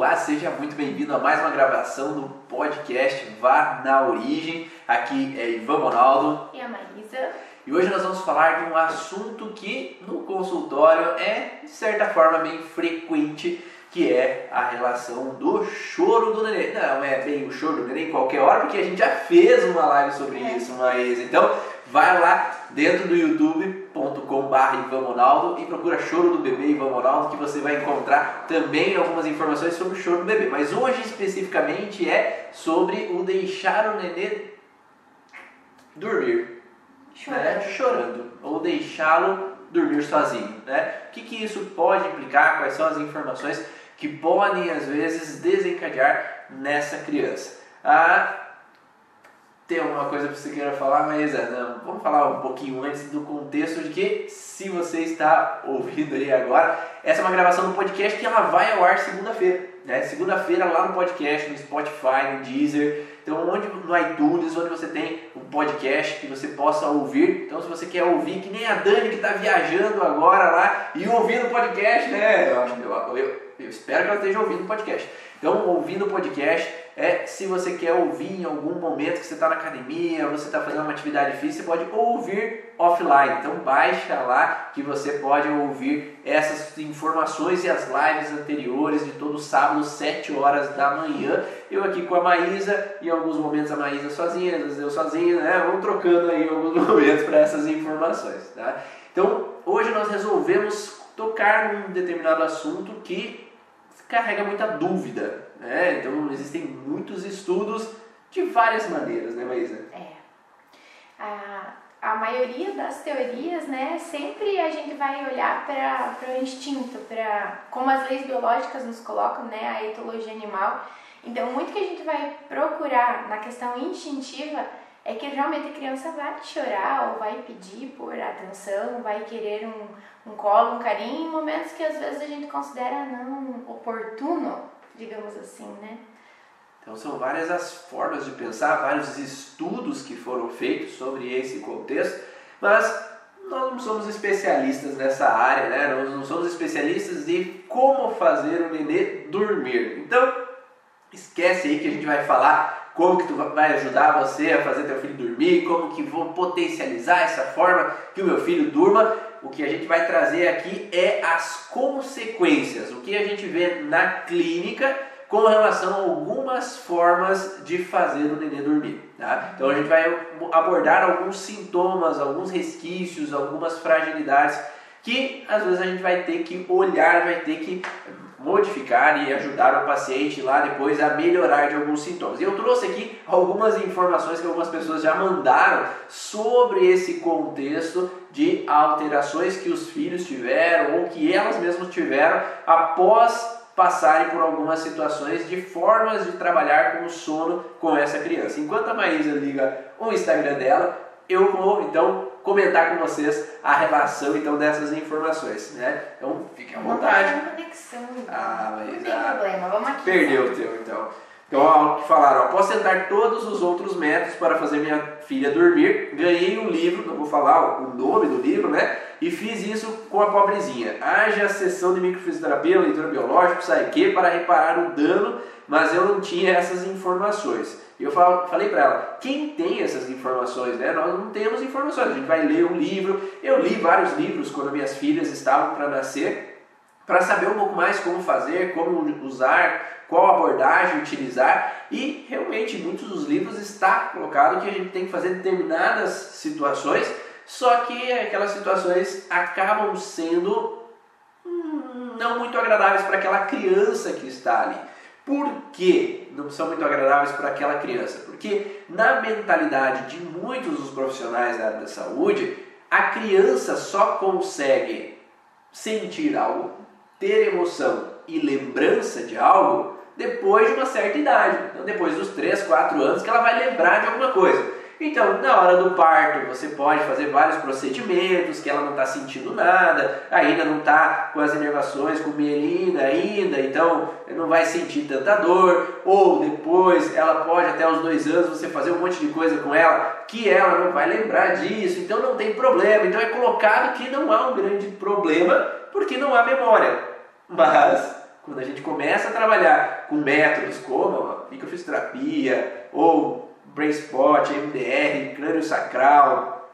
Olá, seja muito bem-vindo a mais uma gravação do podcast Vá na Origem. Aqui é Ivan Ronaldo. E a Marisa. E hoje nós vamos falar de um assunto que no consultório é, de certa forma, bem frequente, que é a relação do choro do neném. Não é bem o choro do neném em qualquer hora, porque a gente já fez uma live sobre é. isso, mas então vai lá dentro do youtube.com.br Ivan Ronaldo e procura Choro do Bebê Ivan Ronaldo que você vai encontrar também algumas informações sobre o choro do bebê. Mas hoje especificamente é sobre o deixar o nenê dormir. Chorando. Né? Chorando. Ou deixá-lo dormir sozinho. Né? O que, que isso pode implicar? Quais são as informações que podem às vezes desencadear nessa criança? Ah, tem alguma coisa que você queira falar, mas não, vamos falar um pouquinho antes do contexto de que, se você está ouvindo aí agora, essa é uma gravação do podcast que ela vai ao ar segunda-feira. Né? Segunda-feira lá no podcast, no Spotify, no Deezer, então onde no iTunes, onde você tem um podcast que você possa ouvir. Então se você quer ouvir, que nem a Dani que está viajando agora lá e ouvindo o podcast, né? Eu, eu, eu, eu espero que ela esteja ouvindo o podcast. Então, ouvindo o podcast, é se você quer ouvir em algum momento que você está na academia, você está fazendo uma atividade física, você pode ouvir offline. Então baixa lá que você pode ouvir essas informações e as lives anteriores de todo sábado, 7 horas da manhã. Eu aqui com a Maísa, em alguns momentos a Maísa sozinha, às vezes eu sozinho, né? Vamos trocando aí alguns momentos para essas informações. Tá? Então hoje nós resolvemos tocar num determinado assunto que carrega muita dúvida. Né? Então existem muitos estudos de várias maneiras, né, Maísa? É. A, a maioria das teorias, né, sempre a gente vai olhar para o instinto, para como as leis biológicas nos colocam, né, a etologia animal. Então, muito que a gente vai procurar na questão instintiva é que realmente a criança vai chorar ou vai pedir por atenção, vai querer um, um colo, um carinho, em momentos que às vezes a gente considera não oportuno, digamos assim, né? Então são várias as formas de pensar, vários estudos que foram feitos sobre esse contexto, mas nós não somos especialistas nessa área, né? Nós não somos especialistas de como fazer o nenê dormir. Então, esquece aí que a gente vai falar como que tu vai ajudar você a fazer teu filho dormir, como que vou potencializar essa forma que o meu filho durma. O que a gente vai trazer aqui é as consequências, o que a gente vê na clínica com relação a algumas formas de fazer o nenê dormir. Tá? Então a gente vai abordar alguns sintomas, alguns resquícios, algumas fragilidades que às vezes a gente vai ter que olhar, vai ter que modificar e ajudar o paciente lá depois a melhorar de alguns sintomas. E eu trouxe aqui algumas informações que algumas pessoas já mandaram sobre esse contexto de alterações que os filhos tiveram ou que elas mesmas tiveram após passarem por algumas situações de formas de trabalhar com o sono com essa criança. Enquanto a Maísa liga o Instagram dela, eu vou então comentar com vocês a relação então dessas informações, né? Então fique à vontade. Conexão. Ah, mas não tem ah, problema, vamos aqui. Perdeu o teu então. Então, ó, que falaram, posso tentar todos os outros métodos para fazer minha filha dormir. Ganhei um livro, não vou falar o nome do livro, né? E fiz isso com a pobrezinha. Haja sessão de microfisioterapia, leitura biológica, que para reparar o dano, mas eu não tinha essas informações. E eu falei para ela, quem tem essas informações, né? Nós não temos informações, a gente vai ler um livro. Eu li vários livros quando minhas filhas estavam para nascer, para saber um pouco mais como fazer, como usar, qual abordagem utilizar. E realmente, muitos dos livros está colocado que a gente tem que fazer determinadas situações, só que aquelas situações acabam sendo hum, não muito agradáveis para aquela criança que está ali. Por que não são muito agradáveis para aquela criança? Porque na mentalidade de muitos dos profissionais da área da saúde, a criança só consegue sentir algo, ter emoção e lembrança de algo depois de uma certa idade. Então, depois dos 3, 4 anos que ela vai lembrar de alguma coisa. Então, na hora do parto, você pode fazer vários procedimentos que ela não está sentindo nada, ainda não está com as inervações, com mielina ainda, então não vai sentir tanta dor. Ou depois, ela pode, até os dois anos, você fazer um monte de coisa com ela que ela não vai lembrar disso, então não tem problema. Então é colocado que não há um grande problema porque não há memória. Mas quando a gente começa a trabalhar com métodos como a microfisioterapia ou brain spot, MDR, crânio sacral,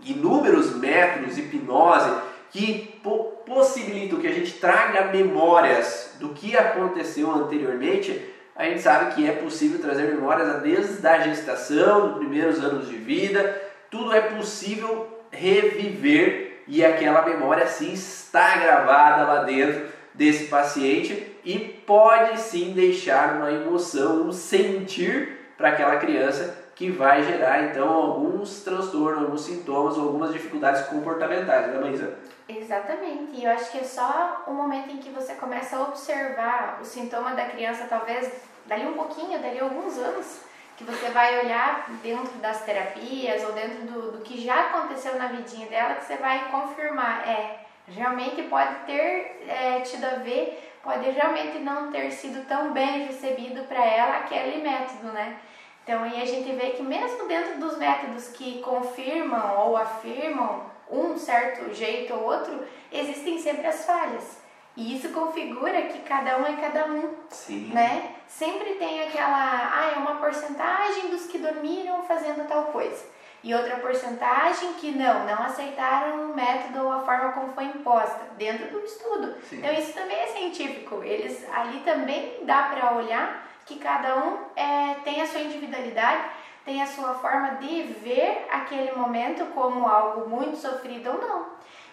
inúmeros métodos, hipnose, que po possibilitam que a gente traga memórias do que aconteceu anteriormente, a gente sabe que é possível trazer memórias desde a gestação, dos primeiros anos de vida, tudo é possível reviver e aquela memória sim está gravada lá dentro desse paciente e pode sim deixar uma emoção, um sentir para aquela criança que vai gerar então alguns transtornos, alguns sintomas, algumas dificuldades comportamentais, né, Maísa? Exatamente. E eu acho que é só o momento em que você começa a observar o sintoma da criança, talvez dali um pouquinho, dali alguns anos, que você vai olhar dentro das terapias ou dentro do, do que já aconteceu na vidinha dela, que você vai confirmar, é, realmente pode ter é, tido a ver, pode realmente não ter sido tão bem recebido para ela aquele método, né? Então aí a gente vê que mesmo dentro dos métodos que confirmam ou afirmam um certo jeito ou outro, existem sempre as falhas. E isso configura que cada um é cada um, Sim. né? Sempre tem aquela, ah, é uma porcentagem dos que dormiram fazendo tal coisa. E outra porcentagem que não, não aceitaram o método ou a forma como foi imposta dentro do estudo. Sim. Então isso também é científico. Eles ali também dá para olhar que cada um é, tem a sua individualidade, tem a sua forma de ver aquele momento como algo muito sofrido ou não.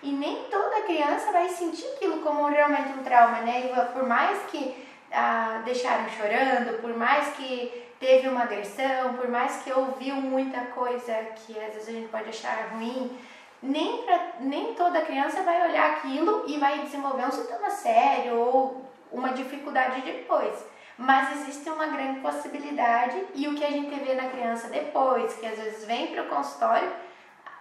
E nem toda criança vai sentir aquilo como realmente um trauma, né? E por mais que ah, deixaram chorando, por mais que teve uma agressão, por mais que ouviu muita coisa que às vezes a gente pode achar ruim, nem, pra, nem toda criança vai olhar aquilo e vai desenvolver um sintoma sério ou uma dificuldade depois. Mas existe uma grande possibilidade e o que a gente vê na criança depois, que às vezes vem para o consultório,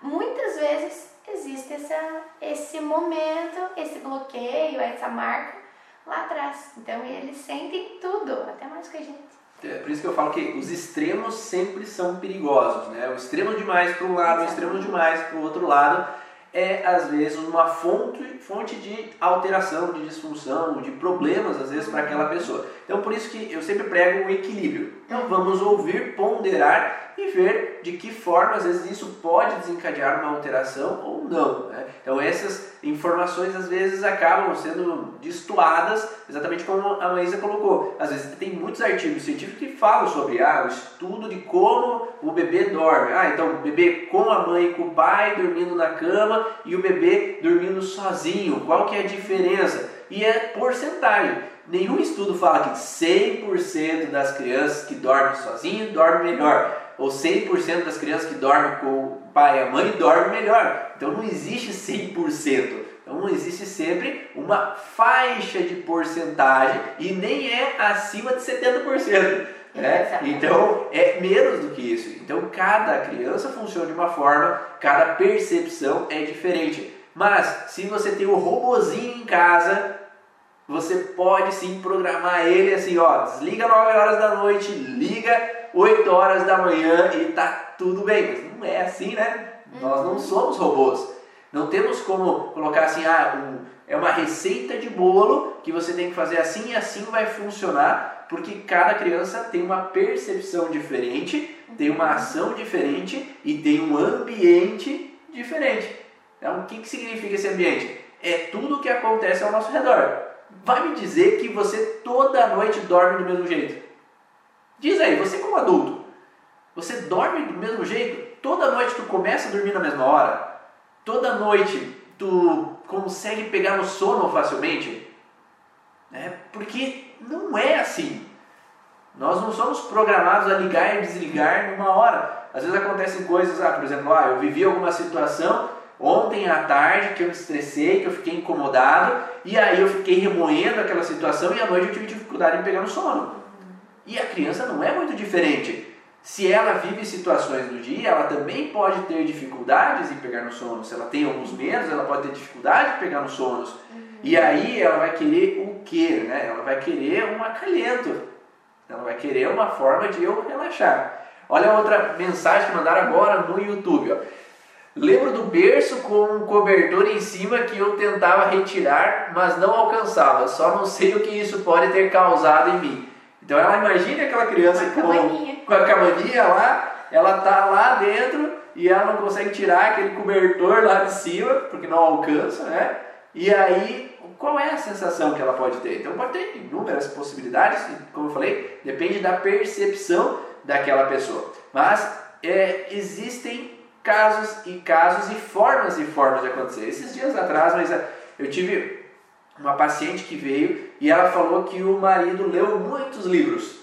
muitas vezes existe essa, esse momento, esse bloqueio, essa marca lá atrás. Então eles sentem tudo, até mais que a gente. É por isso que eu falo que os extremos sempre são perigosos, né? O extremo demais para um lado, o extremo demais para o outro lado é às vezes uma fonte, fonte de alteração, de disfunção, de problemas às vezes para aquela pessoa. Então por isso que eu sempre prego um equilíbrio. Então vamos ouvir, ponderar e ver de que forma às vezes isso pode desencadear uma alteração ou não. Né? Então essas informações às vezes acabam sendo destoadas, exatamente como a Maísa colocou. Às vezes tem muitos artigos científicos que falam sobre ah, o estudo de como o bebê dorme. Ah, então o bebê com a mãe e com o pai dormindo na cama e o bebê dormindo sozinho. Qual que é a diferença? E é porcentagem. Nenhum estudo fala que 100% das crianças que dormem sozinho dormem melhor ou 100% das crianças que dormem com o pai e a mãe dormem melhor. Então não existe 100%. Então não existe sempre uma faixa de porcentagem e nem é acima de 70%. Né? Então é menos do que isso. Então cada criança funciona de uma forma, cada percepção é diferente. Mas se você tem o um robozinho em casa, você pode sim programar ele assim, ó, desliga 9 horas da noite, liga 8 horas da manhã e tá tudo bem. Mas não é assim, né? Nós não somos robôs. Não temos como colocar assim, ah, um, é uma receita de bolo que você tem que fazer assim e assim vai funcionar, porque cada criança tem uma percepção diferente, tem uma ação diferente e tem um ambiente diferente. Então, o que, que significa esse ambiente? É tudo o que acontece ao nosso redor. Vai me dizer que você toda noite dorme do mesmo jeito? Diz aí, você como adulto, você dorme do mesmo jeito? Toda noite tu começa a dormir na mesma hora? Toda noite tu consegue pegar no sono facilmente? É, porque não é assim. Nós não somos programados a ligar e desligar numa hora. Às vezes acontecem coisas, ah, por exemplo, ah, eu vivi alguma situação ontem à tarde que eu me estressei, que eu fiquei incomodado, e aí eu fiquei remoendo aquela situação e à noite eu tive dificuldade em pegar no sono. E a criança não é muito diferente. Se ela vive situações no dia, ela também pode ter dificuldades em pegar no sono. Se ela tem alguns medos, ela pode ter dificuldade de pegar no sono. Uhum. E aí ela vai querer o quê? Né? Ela vai querer um acalento. Ela vai querer uma forma de eu relaxar. Olha outra mensagem que mandaram agora no YouTube. Ó. Lembro do berço com um cobertor em cima que eu tentava retirar, mas não alcançava. Só não sei o que isso pode ter causado em mim. Então ela imagina aquela criança com, com a camaninha lá, ela tá lá dentro e ela não consegue tirar aquele cobertor lá de cima, porque não alcança, né? E aí, qual é a sensação que ela pode ter? Então pode ter inúmeras possibilidades, como eu falei, depende da percepção daquela pessoa. Mas é, existem casos e casos e formas e formas de acontecer. Esses dias atrás, mas eu tive uma paciente que veio e ela falou que o marido leu muitos livros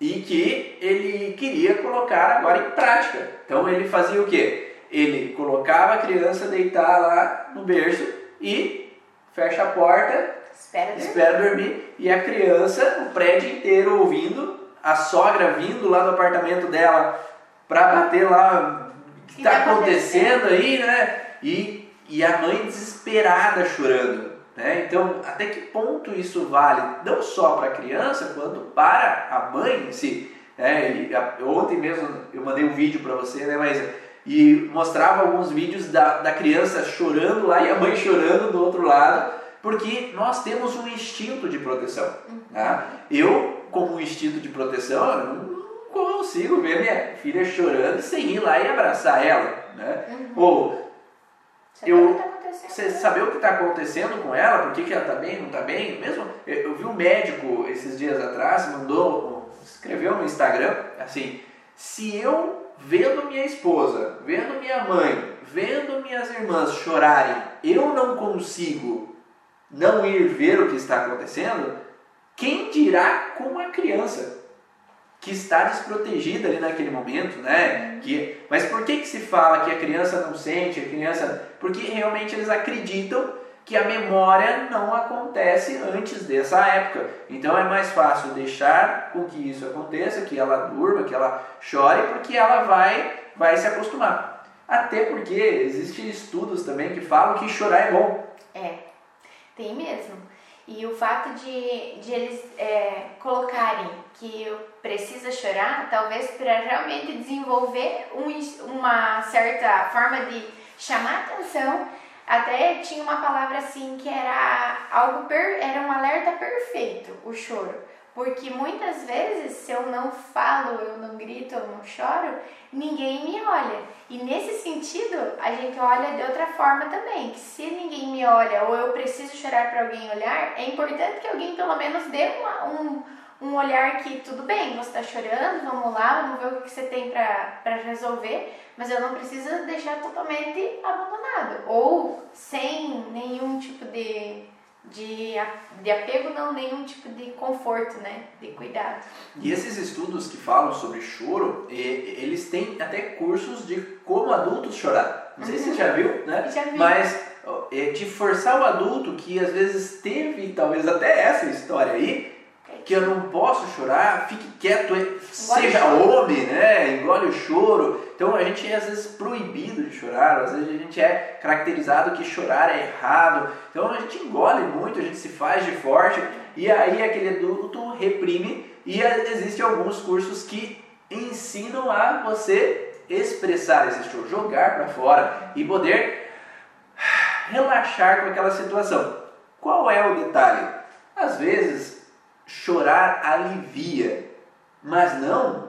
e que ele queria colocar agora em prática. Então ele fazia o quê? Ele colocava a criança deitar lá no berço e fecha a porta, espera dormir, espera dormir e a criança, o prédio inteiro ouvindo, a sogra vindo lá do apartamento dela para bater lá o que está tá acontecendo aí, né? E, e a mãe desesperada chorando. Né? Então, até que ponto isso vale não só para a criança, quanto para a mãe em si? Né? A, ontem mesmo eu mandei um vídeo para você, né? mas e mostrava alguns vídeos da, da criança chorando lá e a mãe chorando do outro lado, porque nós temos um instinto de proteção. Né? Eu, como um instinto de proteção, não consigo ver minha filha chorando sem ir lá e abraçar ela. Né? Uhum. Ou eu você saber o que está acontecendo com ela, por que, que ela está bem, não está bem. Mesmo eu, eu, vi um médico esses dias atrás, mandou, escreveu no Instagram, assim, se eu vendo minha esposa, vendo minha mãe, vendo minhas irmãs chorarem, eu não consigo não ir ver o que está acontecendo, quem dirá com a criança? Que está desprotegida ali naquele momento, né? Que, mas por que, que se fala que a criança não sente, a criança. Porque realmente eles acreditam que a memória não acontece antes dessa época. Então é mais fácil deixar com que isso aconteça, que ela durma, que ela chore, porque ela vai, vai se acostumar. Até porque existem estudos também que falam que chorar é bom. É, tem mesmo. E o fato de, de eles é, colocarem que precisa chorar, talvez para realmente desenvolver um, uma certa forma de chamar atenção. Até tinha uma palavra assim que era algo per, era um alerta perfeito, o choro. Porque muitas vezes, se eu não falo, eu não grito, eu não choro, ninguém me olha. E nesse sentido, a gente olha de outra forma também. Que se ninguém me olha ou eu preciso chorar para alguém olhar, é importante que alguém pelo menos dê uma, um, um olhar que tudo bem, você está chorando, vamos lá, vamos ver o que você tem para resolver, mas eu não preciso deixar totalmente abandonado ou sem nenhum tipo de de, de apego, não nenhum tipo de conforto, né? De cuidado. E esses estudos que falam sobre choro, eles têm até cursos de como adultos chorar. Não sei uhum. se você já viu, né? Já vi. Mas é, de forçar o adulto que às vezes teve talvez até essa história aí, que eu não posso chorar, fique quieto, seja homem, né? Engole o choro. Então a gente é às vezes proibido de chorar, às vezes a gente é caracterizado que chorar é errado. Então a gente engole muito, a gente se faz de forte e aí aquele adulto reprime e existem alguns cursos que ensinam a você expressar esse choro, jogar para fora e poder relaxar com aquela situação. Qual é o detalhe? Às vezes chorar alivia, mas não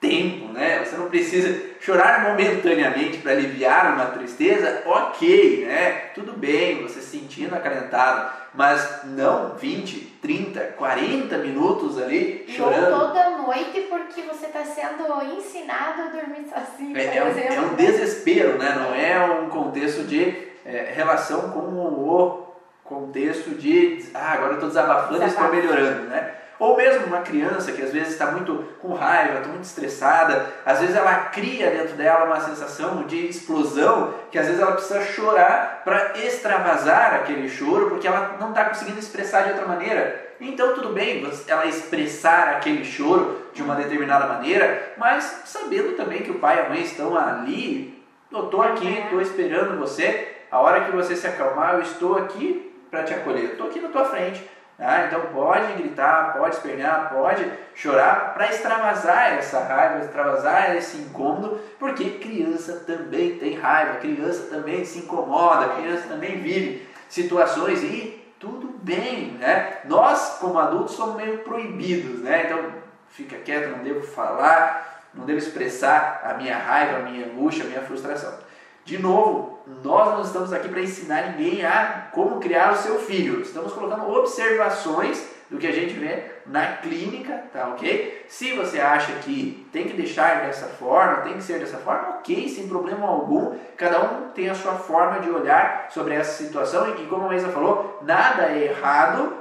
tempo, né? Você não precisa chorar momentaneamente para aliviar uma tristeza, ok, né? Tudo bem, você se sentindo acalentado, mas não 20, 30, 40 minutos ali chorando. Ou toda noite porque você está sendo ensinado a dormir sozinho, é, é, um, é um desespero, né? Não é um contexto de é, relação com o contexto de ah, agora eu estou desabafando e estou melhorando, né? Ou mesmo uma criança que às vezes está muito com raiva, está muito estressada, às vezes ela cria dentro dela uma sensação de explosão, que às vezes ela precisa chorar para extravasar aquele choro, porque ela não está conseguindo expressar de outra maneira. Então tudo bem ela expressar aquele choro de uma determinada maneira, mas sabendo também que o pai e a mãe estão ali, eu estou aqui, estou esperando você, a hora que você se acalmar, eu estou aqui para te acolher. Estou aqui na tua frente, Tá? Então pode gritar, pode espernear, pode chorar para extravasar essa raiva, extravasar esse incômodo, porque criança também tem raiva, criança também se incomoda, criança também vive situações e tudo bem, né? Nós como adultos somos meio proibidos, né? Então fica quieto, não devo falar, não devo expressar a minha raiva, a minha angústia, a minha frustração. De novo, nós não estamos aqui para ensinar ninguém a como criar o seu filho. Estamos colocando observações do que a gente vê na clínica, tá ok? Se você acha que tem que deixar dessa forma, tem que ser dessa forma, ok, sem problema algum. Cada um tem a sua forma de olhar sobre essa situação e, como a Maísa falou, nada é errado.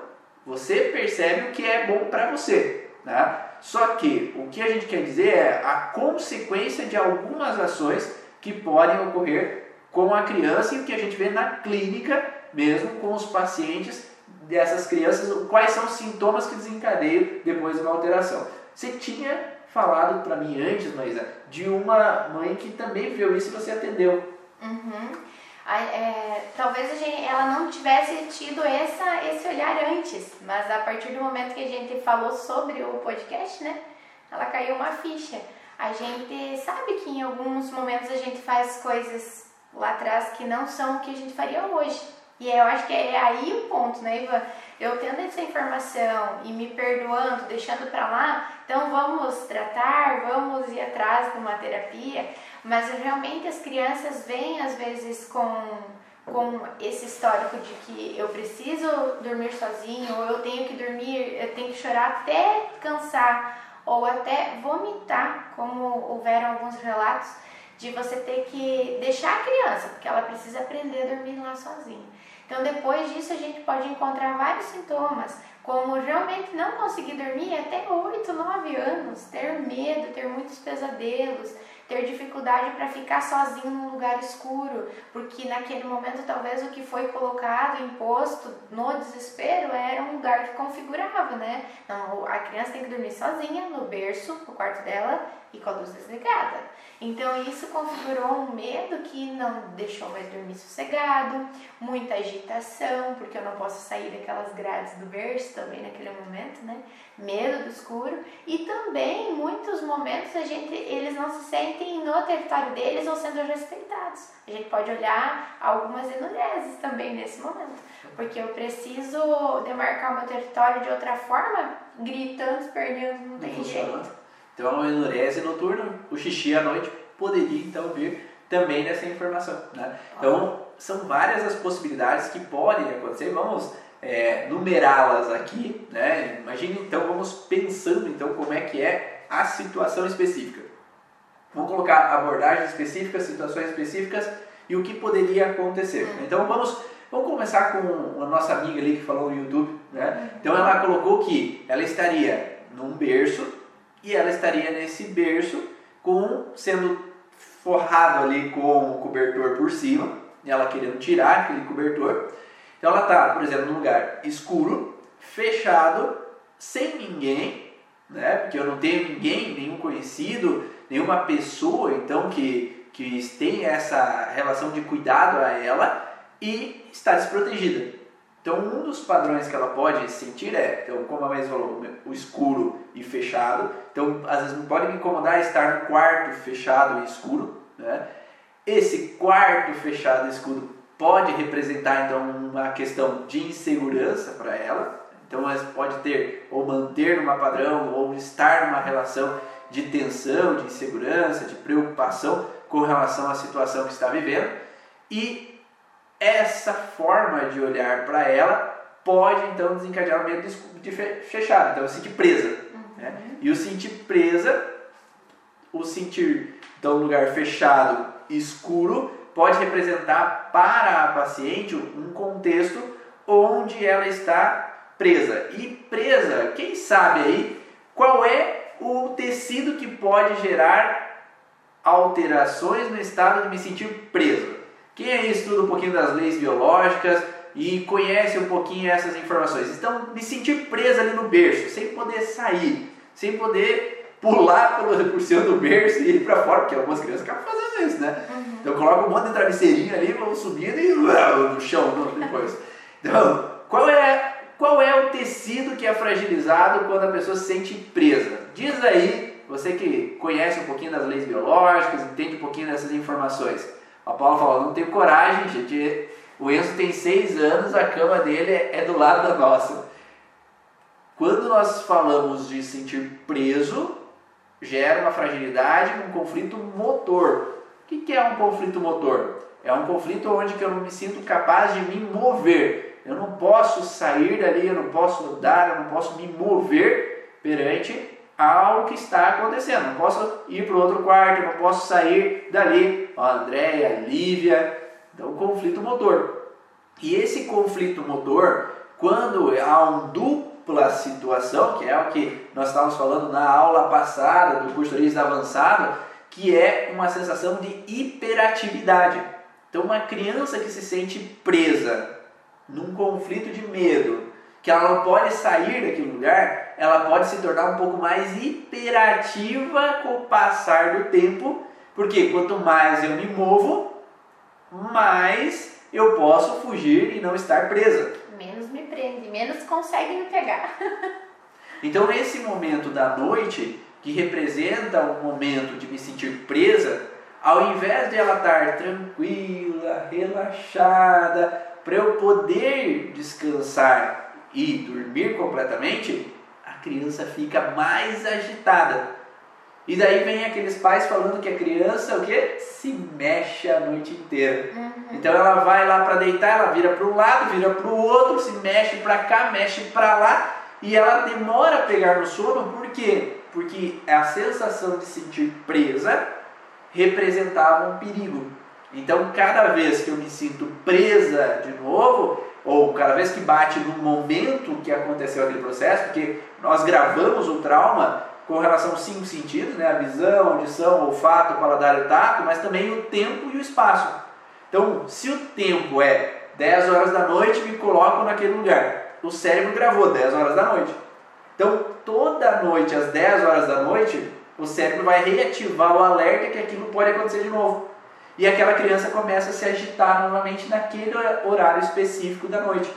Você percebe o que é bom para você, tá? Só que o que a gente quer dizer é a consequência de algumas ações que podem ocorrer com a criança e o que a gente vê na clínica mesmo com os pacientes dessas crianças, quais são os sintomas que desencadeiam depois de uma alteração. Você tinha falado para mim antes, Maísa, de uma mãe que também viu isso e você atendeu. Uhum. É, talvez a gente, ela não tivesse tido essa, esse olhar antes, mas a partir do momento que a gente falou sobre o podcast, né, ela caiu uma ficha. A gente sabe que em alguns momentos a gente faz coisas lá atrás que não são o que a gente faria hoje. E eu acho que é aí o ponto, né, Ivan? Eu tendo essa informação e me perdoando, deixando para lá, então vamos tratar, vamos ir atrás de uma terapia. Mas realmente as crianças vêm às vezes com, com esse histórico de que eu preciso dormir sozinho, ou eu tenho que dormir, eu tenho que chorar até cansar ou até vomitar, como houveram alguns relatos de você ter que deixar a criança, porque ela precisa aprender a dormir lá sozinha. Então, depois disso, a gente pode encontrar vários sintomas, como realmente não conseguir dormir até 8, 9 anos, ter medo, ter muitos pesadelos, ter dificuldade para ficar sozinho num lugar escuro, porque naquele momento talvez o que foi colocado, imposto no desespero era um lugar que configurava, né? Não, a criança tem que dormir sozinha no berço, no quarto dela e com a luz desligada. Então isso configurou um medo que não deixou mais dormir sossegado, muita agitação, porque eu não posso sair daquelas grades do berço também naquele momento, né? Medo do escuro e também muitos momentos a gente eles não se sentem no território deles ou sendo respeitados. A gente pode olhar algumas enureses também nesse momento, porque eu preciso demarcar o meu território de outra forma, gritando, perdendo, não tem jeito. Então, a enurese noturna, o xixi à noite, poderia então vir também nessa informação. Né? Então, são várias as possibilidades que podem acontecer. Vamos é, numerá-las aqui. Né? Imagine então, vamos pensando então como é que é a situação específica. Vamos colocar abordagens específicas, situações específicas e o que poderia acontecer. Hum. Então vamos, vamos começar com a nossa amiga ali que falou no YouTube. Né? Então ela colocou que ela estaria num berço e ela estaria nesse berço com sendo forrado ali com o cobertor por cima, e ela querendo tirar aquele cobertor. Então ela está, por exemplo, num lugar escuro, fechado, sem ninguém, né? Porque eu não tenho ninguém, nenhum conhecido, nenhuma pessoa, então que que tem essa relação de cuidado a ela e está desprotegida. Então, um dos padrões que ela pode sentir é, então, como a mais falou, o escuro e fechado. Então, às vezes pode me incomodar estar no quarto fechado e escuro. Né? Esse quarto fechado e escuro pode representar então uma questão de insegurança para ela. Então, ela pode ter ou manter uma padrão ou estar numa relação de tensão, de insegurança, de preocupação com relação à situação que está vivendo. E essa forma de olhar para ela pode então desencadear o medo de fechar, então sentir presa. Né? E o sentir presa, o sentir então um lugar fechado, escuro, pode representar para a paciente um contexto onde ela está presa. E presa, quem sabe aí qual é o tecido que pode gerar alterações no estado de me sentir preso? Quem aí estuda um pouquinho das leis biológicas e conhece um pouquinho essas informações. Então, me sentir presa ali no berço, sem poder sair, sem poder pular pelo, por cima do berço e ir para fora, porque algumas crianças acabam fazendo isso, né? Uhum. Então, coloca um monte de travesseirinho ali, vão subindo e uh, no chão depois. Então, qual é qual é o tecido que é fragilizado quando a pessoa se sente presa? Diz aí, você que conhece um pouquinho das leis biológicas, entende um pouquinho dessas informações. A Paula falou, não tenho coragem, gente. O Enzo tem seis anos, a cama dele é do lado da nossa. Quando nós falamos de sentir preso, gera uma fragilidade, um conflito motor. O que é um conflito motor? É um conflito onde eu não me sinto capaz de me mover. Eu não posso sair dali, eu não posso dar, eu não posso me mover perante algo que está acontecendo. Não posso ir para o outro quarto, não posso sair dali. Ó, Andréia, Lívia. Então, conflito motor. E esse conflito motor, quando há um dupla situação, que é o que nós estávamos falando na aula passada do curso de avançado, que é uma sensação de hiperatividade. Então, uma criança que se sente presa num conflito de medo, que ela não pode sair daquele lugar, ela pode se tornar um pouco mais hiperativa com o passar do tempo, porque quanto mais eu me movo, mais eu posso fugir e não estar presa. Menos me prende, menos consegue me pegar. então, nesse momento da noite, que representa um momento de me sentir presa, ao invés de ela estar tranquila, relaxada, para eu poder descansar e dormir completamente, a criança fica mais agitada. E daí vem aqueles pais falando que a criança o quê? se mexe a noite inteira. Uhum. Então ela vai lá para deitar, ela vira para um lado, vira para o outro, se mexe para cá, mexe para lá e ela demora a pegar no sono, por quê? Porque a sensação de sentir presa representava um perigo. Então, cada vez que eu me sinto presa de novo, ou cada vez que bate no momento que aconteceu aquele processo, porque nós gravamos o trauma com relação aos cinco sentidos, né? a visão, audição, olfato, paladar e tato, mas também o tempo e o espaço. Então, se o tempo é 10 horas da noite, me coloco naquele lugar. O cérebro gravou 10 horas da noite. Então, toda noite, às 10 horas da noite, o cérebro vai reativar o alerta que aquilo pode acontecer de novo e aquela criança começa a se agitar novamente naquele horário específico da noite.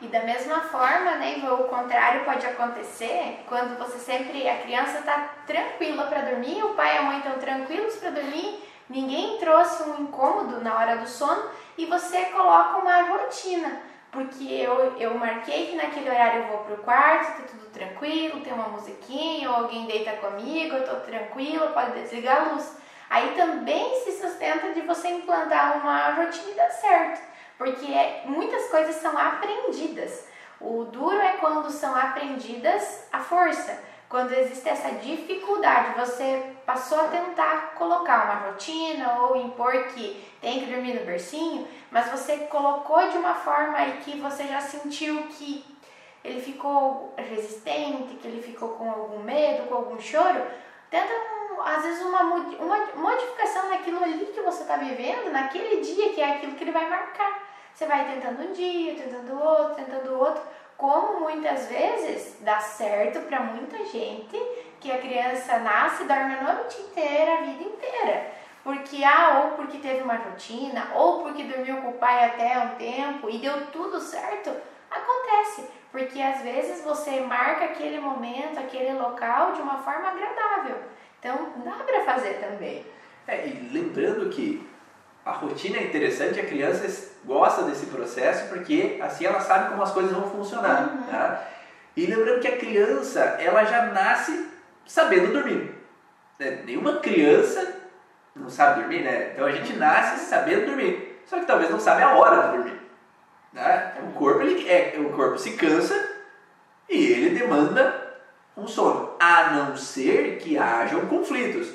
E da mesma forma, né, o contrário pode acontecer quando você sempre, a criança está tranquila para dormir, o pai e a mãe estão tranquilos para dormir, ninguém trouxe um incômodo na hora do sono e você coloca uma rotina. Porque eu, eu marquei que naquele horário eu vou pro quarto, tá tudo tranquilo, tem uma musiquinha, ou alguém deita comigo, eu tô tranquila, pode desligar a luz. Aí também se sustenta de você implantar uma rotina e dar certo, porque é, muitas coisas são aprendidas. O duro é quando são aprendidas a força, quando existe essa dificuldade, você passou a tentar colocar uma rotina ou impor que tem que dormir no bercinho, mas você colocou de uma forma aí que você já sentiu que ele ficou resistente, que ele ficou com algum medo, com algum choro, tenta às vezes uma, uma modificação naquilo ali que você está vivendo, naquele dia que é aquilo que ele vai marcar. Você vai tentando um dia, tentando outro, tentando outro, como muitas vezes dá certo para muita gente que a criança nasce e dorme a noite inteira, a vida inteira. Porque, ah, ou porque teve uma rotina, ou porque dormiu com o pai até um tempo e deu tudo certo, acontece. Porque às vezes você marca aquele momento, aquele local de uma forma agradável. Então dá para fazer também. É, e lembrando que a rotina é interessante, a criança gosta desse processo porque assim ela sabe como as coisas vão funcionar. Uhum. Tá? E lembrando que a criança ela já nasce sabendo dormir. Né? Nenhuma criança não sabe dormir, né? Então a gente nasce sabendo dormir, só que talvez não sabe a hora de dormir. Né? O corpo ele é, o corpo se cansa e ele demanda um sono, a não ser que hajam conflitos.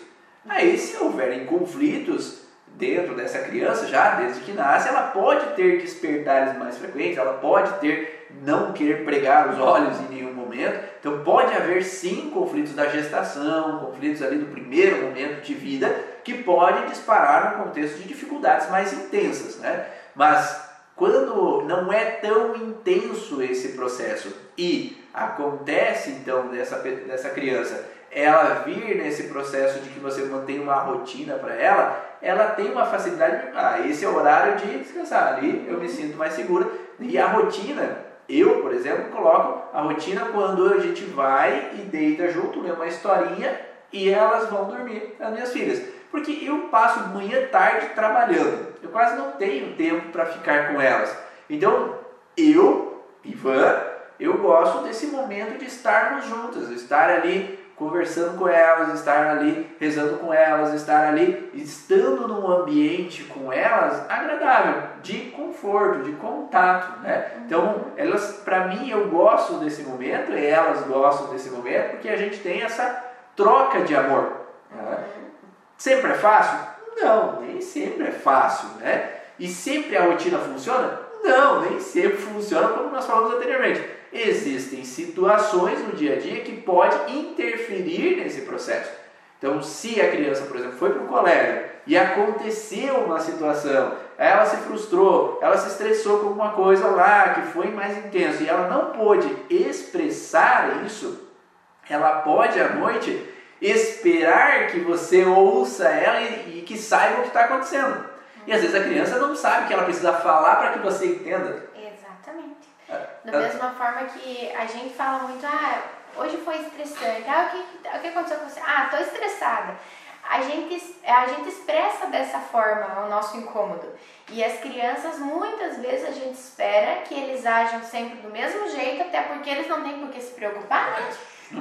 Aí, se houverem conflitos dentro dessa criança, já desde que nasce, ela pode ter despertares mais frequentes, ela pode ter não querer pregar os olhos em nenhum momento. Então, pode haver sim conflitos da gestação, conflitos ali do primeiro momento de vida, que pode disparar no contexto de dificuldades mais intensas, né? Mas quando não é tão intenso esse processo e acontece então dessa, dessa criança ela vir nesse processo de que você mantém uma rotina para ela, ela tem uma facilidade, ah, esse é o horário de descansar, ali eu me sinto mais segura. E a rotina, Eu, por exemplo, coloco a rotina quando a gente vai e deita junto, lê uma historinha e elas vão dormir, as minhas filhas. Porque eu passo manhã tarde trabalhando. Eu quase não tenho tempo para ficar com elas. Então, eu, Ivan, eu gosto desse momento de estarmos juntas, estar ali conversando com elas, estar ali rezando com elas, estar ali estando num ambiente com elas agradável, de conforto, de contato, né? Então, elas, para mim, eu gosto desse momento, e elas gostam desse momento, porque a gente tem essa troca de amor. Né? Sempre é fácil? Não, nem sempre é fácil, né? E sempre a rotina funciona? Não, nem sempre funciona como nós falamos anteriormente existem situações no dia a dia que pode interferir nesse processo. Então, se a criança, por exemplo, foi para o colégio e aconteceu uma situação, ela se frustrou, ela se estressou com alguma coisa lá que foi mais intenso e ela não pôde expressar isso, ela pode à noite esperar que você ouça ela e, e que saiba o que está acontecendo. E às vezes a criança não sabe que ela precisa falar para que você entenda. Da mesma forma que a gente fala muito, ah, hoje foi estressante, ah, o que, o que aconteceu com você? Ah, tô estressada. A gente, a gente expressa dessa forma o nosso incômodo. E as crianças, muitas vezes, a gente espera que eles ajam sempre do mesmo jeito, até porque eles não têm por que se preocupar, né?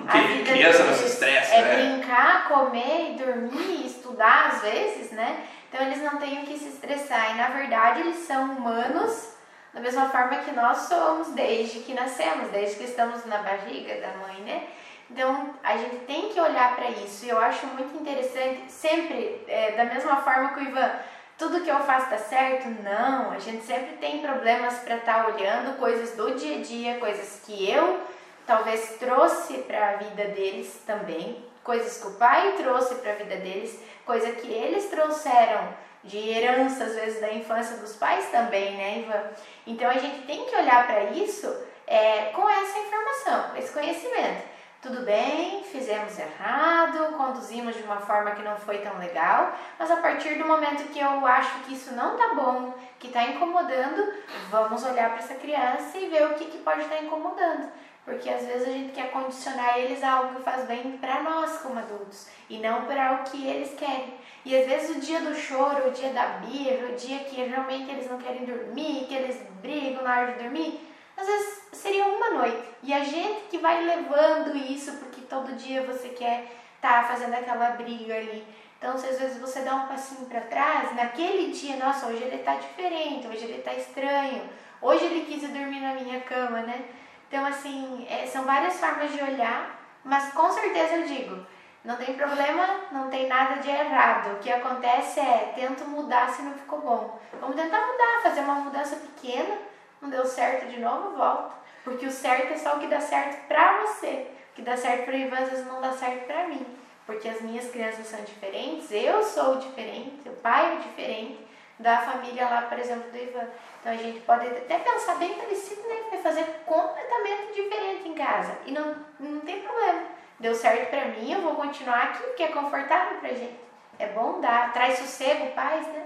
A vida criança não se estressa, é né? brincar, comer, dormir, estudar às vezes, né? Então eles não têm o que se estressar. E na verdade eles são humanos da mesma forma que nós somos desde que nascemos, desde que estamos na barriga da mãe, né? Então a gente tem que olhar para isso. E eu acho muito interessante, sempre é, da mesma forma que o Ivan, tudo que eu faço tá certo? Não, a gente sempre tem problemas para estar tá olhando coisas do dia a dia, coisas que eu talvez trouxe para a vida deles também, coisas que o pai trouxe para a vida deles, coisa que eles trouxeram de herança, às vezes, da infância dos pais também, né, Ivan? Então a gente tem que olhar para isso é, com essa informação, esse conhecimento. Tudo bem, fizemos errado, conduzimos de uma forma que não foi tão legal, mas a partir do momento que eu acho que isso não tá bom, que está incomodando, vamos olhar para essa criança e ver o que, que pode estar tá incomodando. Porque às vezes a gente quer condicionar eles a algo que faz bem para nós como adultos e não para o que eles querem. E às vezes o dia do choro, o dia da birra, o dia que realmente eles não querem dormir, que eles brigam na hora de dormir, às vezes seria uma noite. E a gente que vai levando isso porque todo dia você quer estar tá fazendo aquela briga ali. Então, se às vezes você dá um passinho para trás, naquele dia, nossa, hoje ele está diferente, hoje ele está estranho, hoje ele quis dormir na minha cama, né? Então, assim, é, são várias formas de olhar, mas com certeza eu digo, não tem problema, não tem nada de errado. O que acontece é, tento mudar se não ficou bom. Vamos tentar mudar, fazer uma mudança pequena, não deu certo de novo, volta. Porque o certo é só o que dá certo pra você. O que dá certo pra Ivan às vezes não dá certo pra mim. Porque as minhas crianças são diferentes, eu sou diferente, o pai é diferente da família lá, por exemplo, do Ivan. Então a gente pode até pensar bem parecido, né? Fazer completamente diferente em casa. E não, não tem problema. Deu certo pra mim, eu vou continuar aqui, porque é confortável pra gente. É bom dar, traz sossego, paz, né?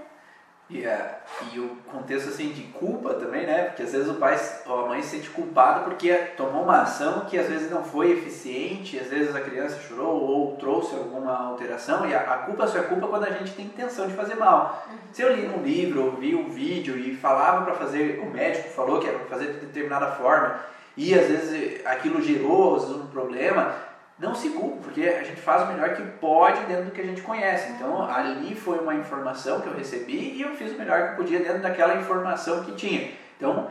E, uh, e o contexto assim de culpa também, né? Porque às vezes o pai ou a mãe se sente culpado porque tomou uma ação que às vezes não foi eficiente, às vezes a criança chorou ou trouxe alguma alteração e a, a culpa só é culpa quando a gente tem intenção de fazer mal. Uhum. Se eu li num livro, ou vi um vídeo e falava para fazer, o médico falou que era para fazer de determinada forma e às vezes aquilo gerou às vezes, um problema, não se culpe, porque a gente faz o melhor que pode dentro do que a gente conhece. Então, ali foi uma informação que eu recebi e eu fiz o melhor que podia dentro daquela informação que tinha. Então,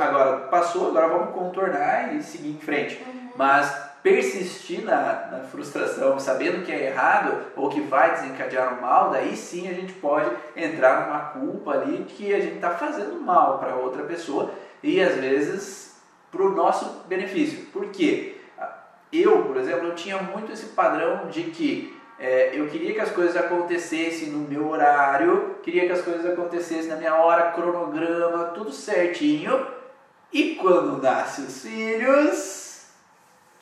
agora passou, agora vamos contornar e seguir em frente. Uhum. Mas persistir na, na, frustração, sabendo que é errado ou que vai desencadear o mal, daí sim a gente pode entrar numa culpa ali que a gente está fazendo mal para outra pessoa e às vezes para o nosso benefício. Por quê? Eu, por exemplo, eu tinha muito esse padrão de que é, eu queria que as coisas acontecessem no meu horário, queria que as coisas acontecessem na minha hora, cronograma, tudo certinho. E quando nascem os filhos,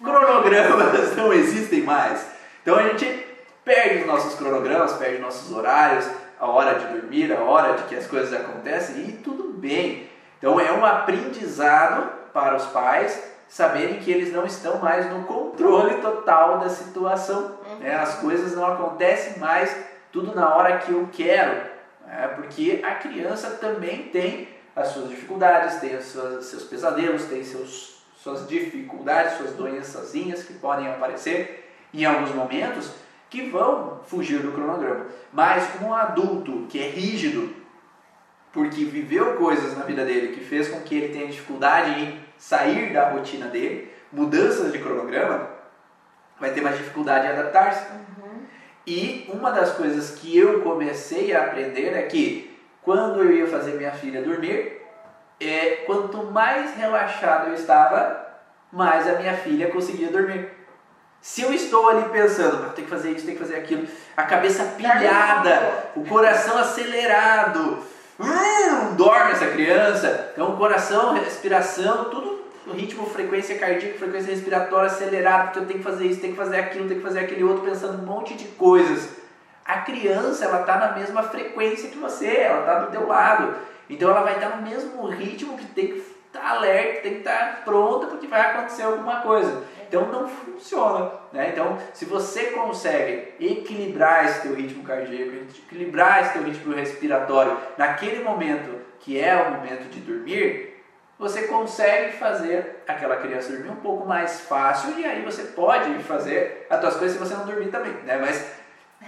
cronogramas não existem mais. Então a gente perde os nossos cronogramas, perde nossos horários, a hora de dormir, a hora de que as coisas acontecem e tudo bem. Então é um aprendizado para os pais saberem que eles não estão mais no controle total da situação. Uhum. Né? As coisas não acontecem mais tudo na hora que eu quero, né? porque a criança também tem as suas dificuldades, tem os seus, seus pesadelos, tem seus, suas dificuldades, suas doençazinhas que podem aparecer em alguns momentos que vão fugir do cronograma. Mas um adulto que é rígido, porque viveu coisas na vida dele que fez com que ele tenha dificuldade em sair da rotina dele, mudanças de cronograma, vai ter mais dificuldade em adaptar-se. Uhum. E uma das coisas que eu comecei a aprender é que quando eu ia fazer minha filha dormir, é, quanto mais relaxado eu estava, mais a minha filha conseguia dormir. Se eu estou ali pensando, ah, tem que fazer isso, tem que fazer aquilo, a cabeça pilhada, o coração acelerado, hum, dorme essa criança. Então, coração, respiração, tudo no ritmo, frequência cardíaca, frequência respiratória acelerada, porque eu tenho que fazer isso, tenho que fazer aquilo, tenho que fazer aquele outro, pensando um monte de coisas. A criança, ela está na mesma frequência que você, ela está do teu lado. Então, ela vai estar no mesmo ritmo que tem que estar tá alerta, tem que estar tá pronta porque vai acontecer alguma coisa. Então não funciona. Né? Então, se você consegue equilibrar esse teu ritmo cardíaco, equilibrar esse teu ritmo respiratório naquele momento que é o momento de dormir, você consegue fazer aquela criança dormir um pouco mais fácil e aí você pode fazer as tuas coisas se você não dormir também, né? Mas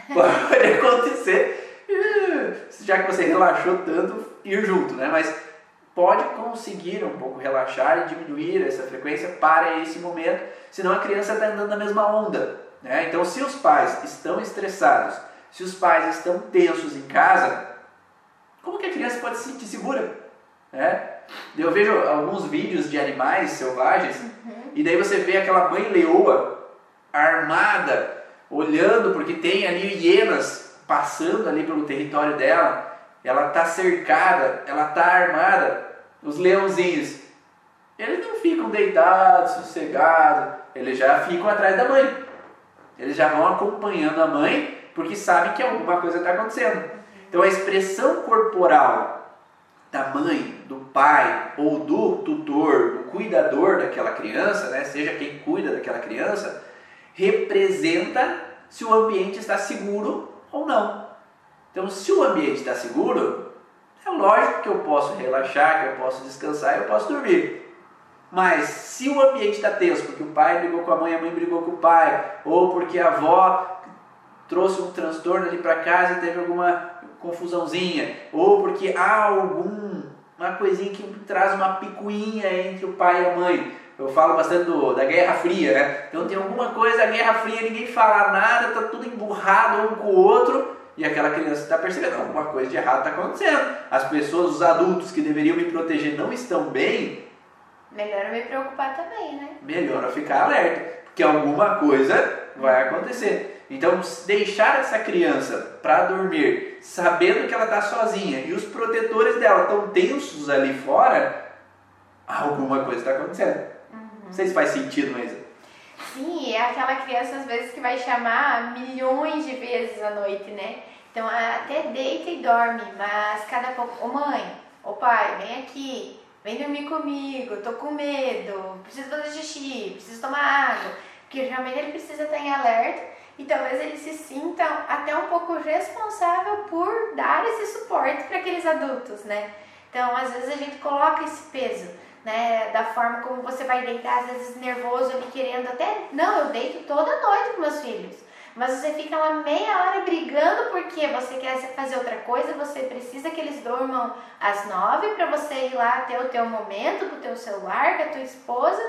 pode acontecer, já que você relaxou tanto, ir junto, né? Mas pode conseguir um pouco relaxar e diminuir essa frequência para esse momento, senão a criança está andando na mesma onda. Né? Então, se os pais estão estressados, se os pais estão tensos em casa, como que a criança pode se sentir segura? Né? Eu vejo alguns vídeos de animais selvagens Uhum. e daí você vê aquela mãe leoa armada, olhando porque tem ali hienas passando ali pelo território dela. Ela está cercada, ela está armada. Os leãozinhos, eles não ficam deitados, sossegados, eles já ficam atrás da mãe. Eles já vão acompanhando a mãe porque sabem que alguma coisa está acontecendo. Então a expressão corporal da mãe, do pai ou do tutor, do cuidador daquela criança, né, seja quem cuida daquela criança, representa se o ambiente está seguro ou não. Então, se o ambiente está seguro, é lógico que eu posso relaxar, que eu posso descansar, eu posso dormir. Mas se o ambiente está tenso, porque o pai brigou com a mãe, a mãe brigou com o pai, ou porque a avó trouxe um transtorno ali para casa e teve alguma confusãozinha, ou porque há algum uma coisinha que traz uma picuinha entre o pai e a mãe. Eu falo bastante do, da Guerra Fria, né? Então tem alguma coisa da Guerra Fria, ninguém fala nada, tá tudo emburrado um com o outro, e aquela criança está percebendo alguma coisa de errado está acontecendo. As pessoas, os adultos que deveriam me proteger não estão bem, Melhor eu me preocupar também, né? melhor eu ficar alerta, porque alguma coisa vai acontecer. Então, deixar essa criança para dormir, sabendo que ela está sozinha e os protetores dela estão tensos ali fora, alguma coisa está acontecendo. Não sei se faz sentido, mas Sim, é aquela criança às vezes que vai chamar milhões de vezes à noite, né? Então até deita e dorme, mas cada pouco, ô mãe, ô pai, vem aqui, vem dormir comigo, tô com medo, preciso fazer xixi, preciso tomar água, porque realmente ele precisa estar em alerta e talvez ele se sinta até um pouco responsável por dar esse suporte para aqueles adultos, né? Então às vezes a gente coloca esse peso né, da forma como você vai deitar, às vezes nervoso ali, querendo até, não, eu deito toda noite com meus filhos, mas você fica lá meia hora brigando porque você quer fazer outra coisa, você precisa que eles dormam às nove para você ir lá ter o teu momento com o teu celular, com a tua esposa,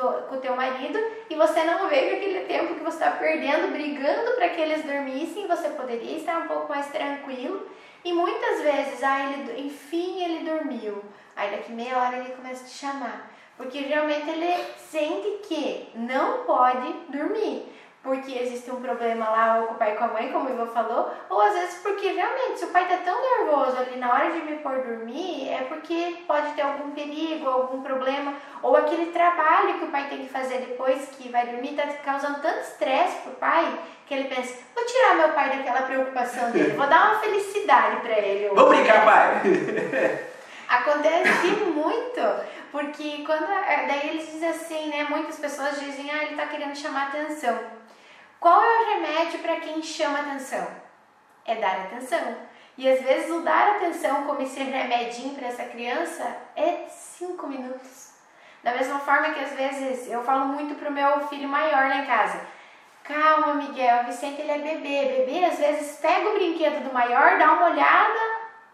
com o teu marido, e você não vê que aquele tempo que você está perdendo, brigando para que eles dormissem, você poderia estar um pouco mais tranquilo, e muitas vezes, ah, ele, enfim ele dormiu, Aí daqui meia hora ele começa a te chamar. Porque realmente ele sente que não pode dormir. Porque existe um problema lá ou com o pai e com a mãe, como o Ivo falou, ou às vezes porque realmente, se o pai tá tão nervoso ali na hora de me pôr dormir, é porque pode ter algum perigo, algum problema, ou aquele trabalho que o pai tem que fazer depois que vai dormir tá causando tanto estresse pro pai que ele pensa, vou tirar meu pai daquela preocupação dele, vou dar uma felicidade para ele. Vamos brincar, pai! Acontece muito, Porque quando. é, Daí eles dizem assim, né? Muitas pessoas dizem, ah, ele tá querendo chamar atenção. Qual é o remédio para quem chama atenção? É dar atenção. E às vezes o dar atenção como esse remedinho para essa criança é cinco minutos. Da mesma forma que às vezes eu falo muito pro meu filho maior lá em casa. Calma, Miguel, o Vicente ele é bebê. Bebê às vezes pega o brinquedo do maior, dá uma olhada,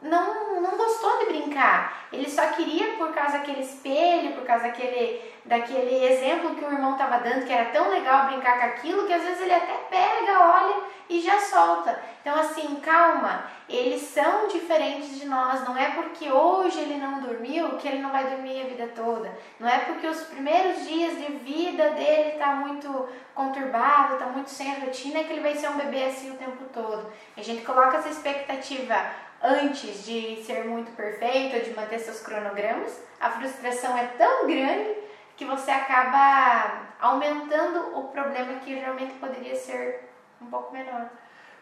não, não gostou de brincar. Ele só queria por causa daquele espelho, por causa daquele, daquele exemplo que o irmão estava dando, que era tão legal brincar com aquilo, que às vezes ele até pega, olha e já solta. Então, assim, calma, eles são diferentes de nós. Não é porque hoje ele não dormiu que ele não vai dormir a vida toda. Não é porque os primeiros dias de vida dele tá muito conturbado, tá muito sem a rotina, que ele vai ser um bebê assim o tempo todo. A gente coloca essa expectativa antes de ser muito perfeito, de manter seus cronogramas, a frustração é tão grande que você acaba aumentando o problema que realmente poderia ser um pouco menor.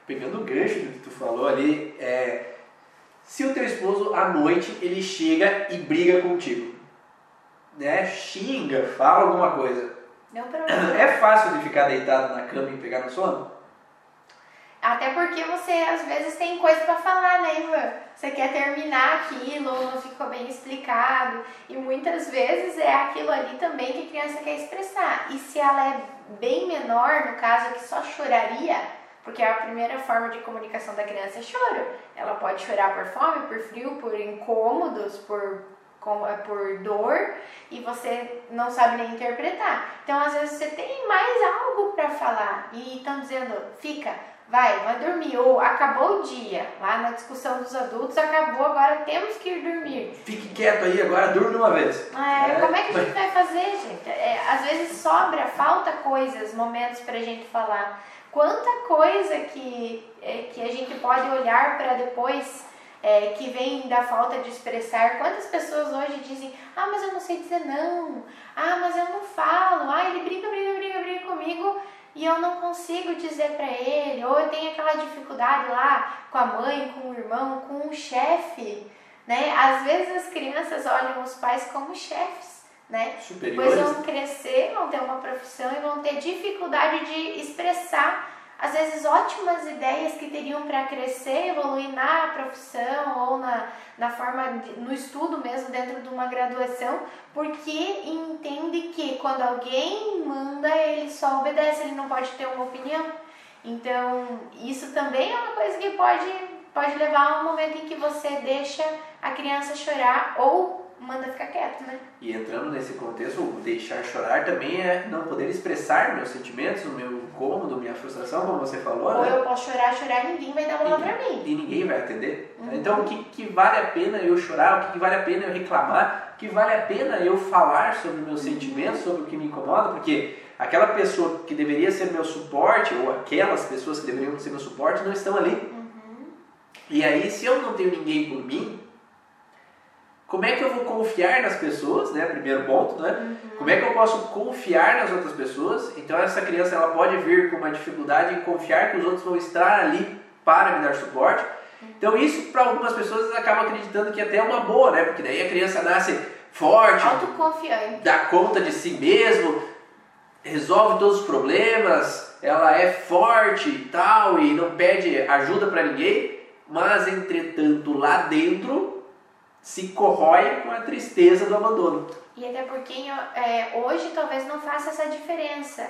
Pegando o gancho do que tu falou ali, é, se o teu esposo à noite ele chega e briga contigo, né? Xinga, fala alguma coisa. Não. É fácil de ficar deitado na cama e pegar no sono? Até porque você às vezes tem coisa pra falar, né, Ivan? Você quer terminar aquilo, não ficou bem explicado. E muitas vezes é aquilo ali também que a criança quer expressar. E se ela é bem menor, no caso que só choraria, porque a primeira forma de comunicação da criança é choro. Ela pode chorar por fome, por frio, por incômodos, por, eh, por dor, e você não sabe nem interpretar. Então, às vezes, você tem mais algo para falar e estão dizendo, fica, vai, vai dormir, ou acabou o dia. Lá na discussão dos adultos, acabou, agora temos que ir dormir. Fique quieto aí agora, durma uma vez. É, É. Como é que a gente vai fazer, gente? É, às vezes sobra, falta coisas, momentos pra gente falar. Quanta coisa que, é, que a gente pode olhar para depois é, que vem da falta de expressar. Quantas pessoas hoje dizem, ah, mas eu não sei dizer não, ah, mas eu não falo, ah, ele briga, briga, briga, briga comigo e eu não consigo dizer para ele, ou eu tenho aquela dificuldade lá com a mãe, com o irmão, com o chefe, né? Às vezes as crianças olham os pais como chefes, né? Depois Superiores. vão crescer, vão ter uma profissão e vão ter dificuldade de expressar, às vezes, ótimas ideias que teriam para crescer, evoluir na profissão ou na, na forma, de, no estudo mesmo, dentro de uma graduação, porque entende que quando alguém manda, ele só obedece, ele não pode ter uma opinião. Então, isso também é uma coisa que pode, pode levar a um momento em que você deixa a criança chorar ou manda ficar quieto, né? E entrando nesse contexto, o deixar chorar também é não poder expressar meus sentimentos, o meu incômodo, minha frustração, como você falou, Ou né? eu posso chorar, chorar, ninguém vai dar bola pra mim. E ninguém vai atender. Uhum. Então, o que, que vale a pena eu chorar? O que, que vale a pena eu reclamar? O que vale a pena eu falar sobre meus sentimentos, sobre o que me incomoda? Porque aquela pessoa que deveria ser meu suporte, ou aquelas pessoas que deveriam ser meu suporte, não estão ali. Uhum. E aí, se eu não tenho ninguém por mim, como é que eu vou confiar nas pessoas, né? Primeiro ponto, né? Uhum. Como é que eu posso confiar nas outras pessoas? Então essa criança ela pode vir com uma dificuldade em confiar que os outros vão estar ali para me dar suporte. Então isso para algumas pessoas eles acabam acreditando que até é uma boa, né? Porque daí a criança nasce forte, Autoconfiante. dá conta de si mesmo, resolve todos os problemas, ela é forte e tal e não pede ajuda para ninguém, mas entretanto lá dentro se corrói com a tristeza do abandono. E até porque é, hoje talvez não faça essa diferença.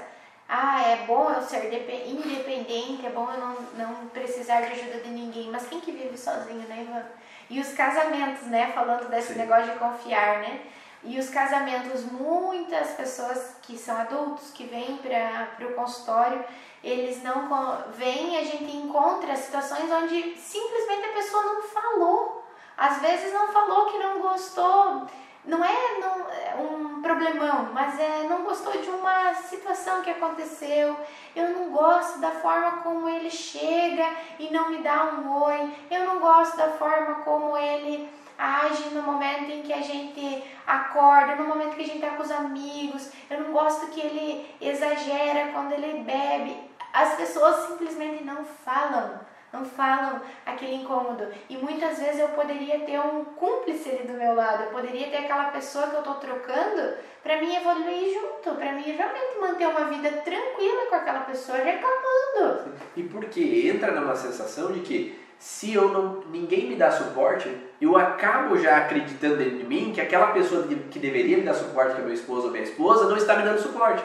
Ah, é bom eu ser depe- independente, é bom eu não, não precisar de ajuda de ninguém. Mas quem que vive sozinho, né, Ivan? E os casamentos, né? Falando desse Sim. negócio de confiar, né? E os casamentos, muitas pessoas que são adultos, que vêm para o consultório, eles não vêm a gente encontra situações onde simplesmente a pessoa não falou. Às vezes não falou que não gostou, não é não- é um problemão, mas é não gostou de uma situação que aconteceu. Eu não gosto da forma como ele chega e não me dá um oi. Eu não gosto da forma como ele age no momento em que a gente acorda, no momento que a gente está com os amigos. Eu não gosto que ele exagera quando ele bebe. As pessoas simplesmente não falam. Não falam aquele incômodo. E muitas vezes eu poderia ter um cúmplice ali do meu lado, eu poderia ter aquela pessoa que eu estou trocando para mim evoluir junto, para mim realmente manter uma vida tranquila com aquela pessoa reclamando. E porque entra numa sensação de que se eu não ninguém me dá suporte, eu acabo já acreditando de mim que aquela pessoa que deveria me dar suporte, que é meu esposo ou minha esposa, não está me dando suporte.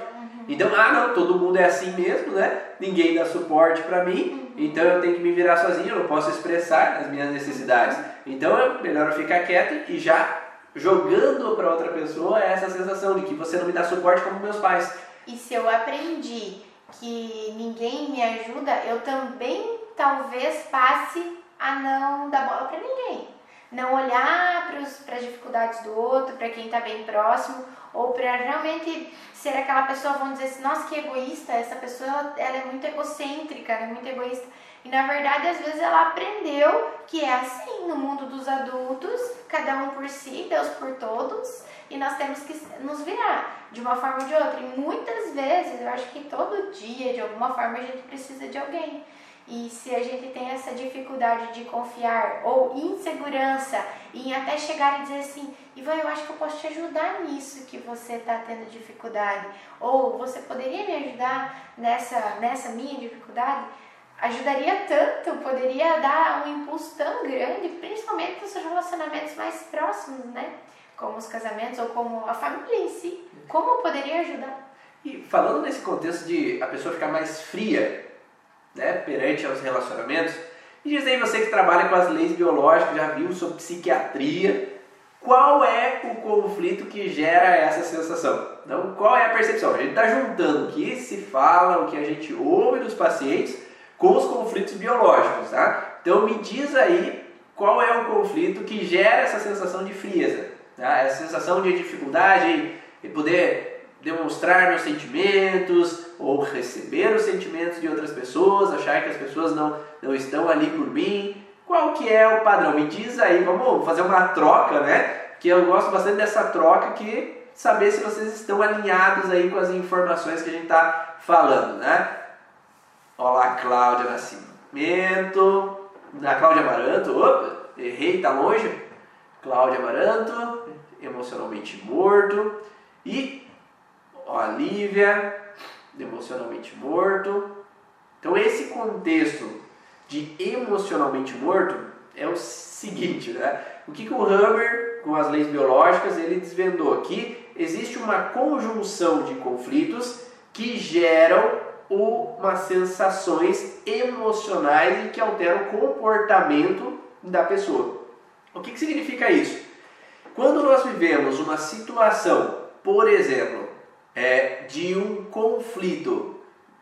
Então, ah, não, todo mundo é assim mesmo, né? Ninguém dá suporte para mim, uhum. então eu tenho que me virar sozinho, eu não posso expressar as minhas necessidades. Então, é melhor eu ficar quieto e já jogando para outra pessoa essa sensação de que você não me dá suporte como meus pais. E se eu aprendi que ninguém me ajuda, eu também talvez passe a não dar bola para ninguém. Não olhar para as dificuldades do outro, para quem está bem próximo, ou para realmente ser aquela pessoa, vamos dizer assim, nossa, que egoísta, essa pessoa ela é muito egocêntrica, ela é muito egoísta. E na verdade, às vezes ela aprendeu que é assim no mundo dos adultos, cada um por si, Deus por todos, e nós temos que nos virar de uma forma ou de outra. E muitas vezes, eu acho que todo dia, de alguma forma, a gente precisa de alguém. E se a gente tem essa dificuldade de confiar ou insegurança em até chegar e dizer assim, Ivan, eu acho que eu posso te ajudar nisso que você está tendo dificuldade, ou você poderia me ajudar nessa, nessa minha dificuldade, ajudaria tanto, poderia dar um impulso tão grande, principalmente nos relacionamentos mais próximos, né? Como os casamentos ou como a família em si. Como poderia ajudar? E falando nesse contexto de a pessoa ficar mais fria né, perante aos relacionamentos. E diz aí você que trabalha com as leis biológicas, já viu sobre psiquiatria, qual é o conflito que gera essa sensação? Então, qual é a percepção? A gente está juntando o que se fala, o que a gente ouve dos pacientes com os conflitos biológicos, tá? Então, me diz aí qual é o conflito que gera essa sensação de frieza, tá? essa sensação de dificuldade em poder demonstrar meus sentimentos ou receber os sentimentos de outras pessoas, achar que as pessoas não, não estão ali por mim. Qual que é o padrão? Me diz aí, vamos fazer uma troca, né? Que eu gosto bastante dessa troca que saber se vocês estão alinhados aí com as informações que a gente está falando, né? Olá, Cláudia Nascimento, na Cláudia Amaranto, opa, errei, tá longe. Cláudia Amaranto, emocionalmente morto. E Ó, a Lívia, emocionalmente morto. Então, esse contexto de emocionalmente morto é o seguinte, né? O que, que o Hammer, com as leis biológicas, ele desvendou aqui? Existe uma conjunção de conflitos que geram umas sensações emocionais e que alteram o comportamento da pessoa. O que, que significa isso? Quando nós vivemos uma situação, por exemplo, é, de um conflito.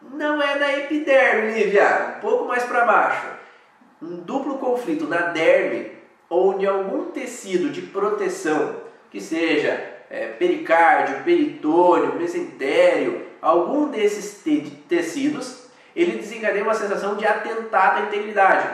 Não é na epiderme, Lívia, um pouco mais para baixo. Um duplo conflito na derme ou em algum tecido de proteção, que seja é, pericárdio, peritônio, mesentério, algum desses te tecidos, ele desencadeia uma sensação de atentado à integridade,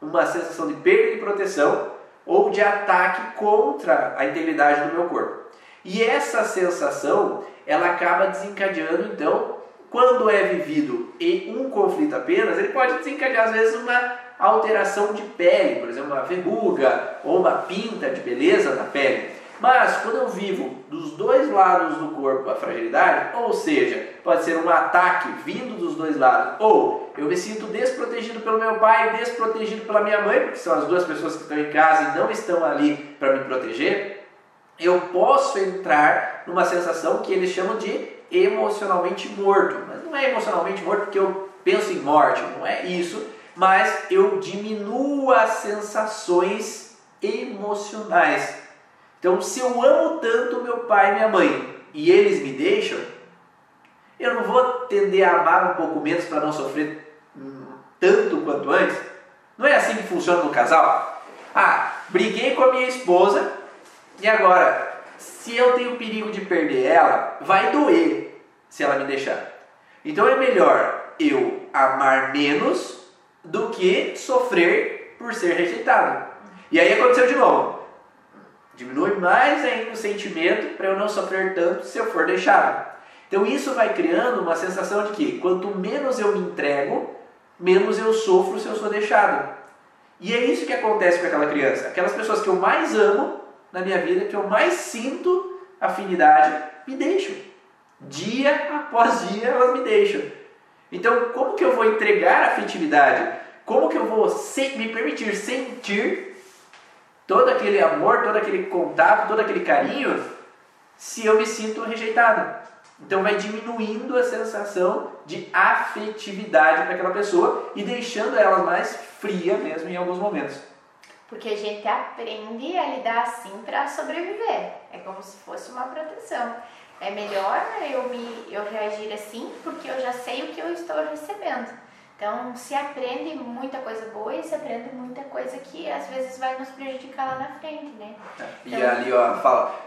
uma sensação de perda de proteção ou de ataque contra a integridade do meu corpo. E essa sensação ela acaba desencadeando então, quando é vivido em um conflito apenas, ele pode desencadear às vezes uma alteração de pele, por exemplo, uma verruga ou uma pinta de beleza na pele. Mas quando eu vivo dos dois lados do corpo a fragilidade, ou seja, pode ser um ataque vindo dos dois lados, ou eu me sinto desprotegido pelo meu pai, desprotegido pela minha mãe, porque são as duas pessoas que estão em casa e não estão ali para me proteger, eu posso entrar numa sensação que eles chamam de emocionalmente morto. Mas não é emocionalmente morto porque eu penso em morte, não é isso. Mas eu diminuo as sensações emocionais. Então, se eu amo tanto meu pai e minha mãe e eles me deixam, eu não vou tender a amar um pouco menos para não sofrer tanto quanto antes. Não é assim que funciona no casal? Ah, briguei com a minha esposa e agora, se eu tenho perigo de perder ela, vai doer se ela me deixar. Então é melhor eu amar menos do que sofrer por ser rejeitado. E aí aconteceu de novo. Diminui mais ainda o sentimento para eu não sofrer tanto se eu for deixado. Então isso vai criando uma sensação de que quanto menos eu me entrego, menos eu sofro se eu sou deixado. E é isso que acontece com aquela criança. Aquelas pessoas que eu mais amo na minha vida, que eu mais sinto afinidade, me deixam. Dia após dia elas me deixam. Então, como que eu vou entregar afetividade? Como que eu vou me permitir sentir todo aquele amor, todo aquele contato, todo aquele carinho, se eu me sinto rejeitado? Então vai diminuindo a sensação de afetividade para aquela pessoa e deixando ela mais fria mesmo em alguns momentos. Porque a gente aprende a lidar assim para sobreviver. É como se fosse uma proteção. É melhor eu me eu reagir assim porque eu já sei o que eu estou recebendo. Então se aprende muita coisa boa e se aprende muita coisa que às vezes vai nos prejudicar lá na frente, né? Então, e ali ó, fala,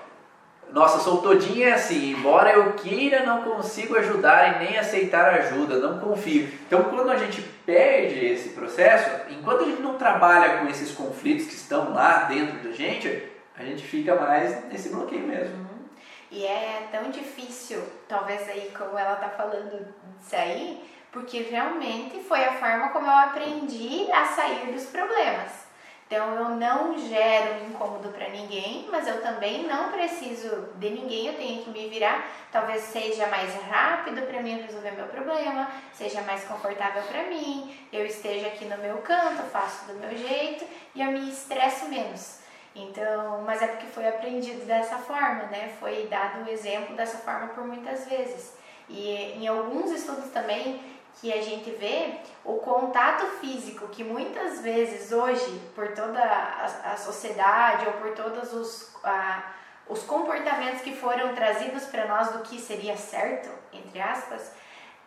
nossa, sou todinha assim, embora eu queira, não consigo ajudar e nem aceitar ajuda, não confio. Então, quando a gente perde esse processo, enquanto a gente não trabalha com esses conflitos que estão lá dentro da gente, a gente fica mais nesse bloqueio mesmo. Uhum. E é tão difícil, talvez aí como ela tá falando disso aí, porque realmente foi a forma como eu aprendi a sair dos problemas. Então eu não gero incômodo para ninguém, mas eu também não preciso de ninguém, eu tenho que me virar. Talvez seja mais rápido para mim resolver meu problema, seja mais confortável para mim, eu esteja aqui no meu canto, faço do meu jeito e eu me estresso menos. Então, mas é porque foi aprendido dessa forma, né? Foi dado o exemplo dessa forma por muitas vezes. E em alguns estudos também que a gente vê o contato físico que muitas vezes hoje por toda a, sociedade ou por todos os, a, os comportamentos que foram trazidos para nós do que seria certo entre aspas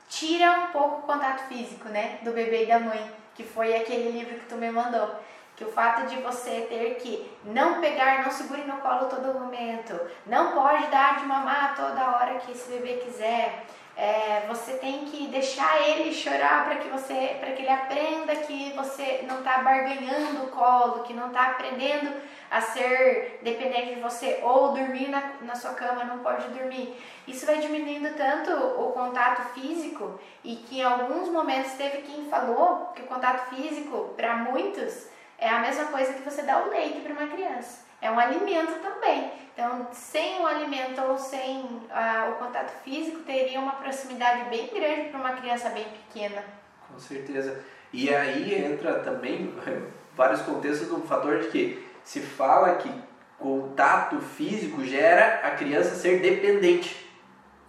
tira um pouco o contato físico né do bebê e da mãe que foi aquele livro que tu me mandou que o fato de você ter que não pegar, não segure no colo todo momento, não pode dar de mamar toda hora que esse bebê quiser, é, você tem que deixar ele chorar para que você, para que ele aprenda que você não está barganhando o colo, que não está aprendendo a ser dependente de você ou dormir na, na sua cama não pode dormir. Isso vai diminuindo tanto o contato físico e que em alguns momentos teve quem falou que o contato físico para muitos é a mesma coisa que você dá o leite para uma criança. É um alimento também. Então, sem o alimento ou sem ah, o contato físico, teria uma proximidade bem grande para uma criança bem pequena. Com certeza. E aí entra também vários contextos do fator de que se fala que contato físico gera a criança ser dependente.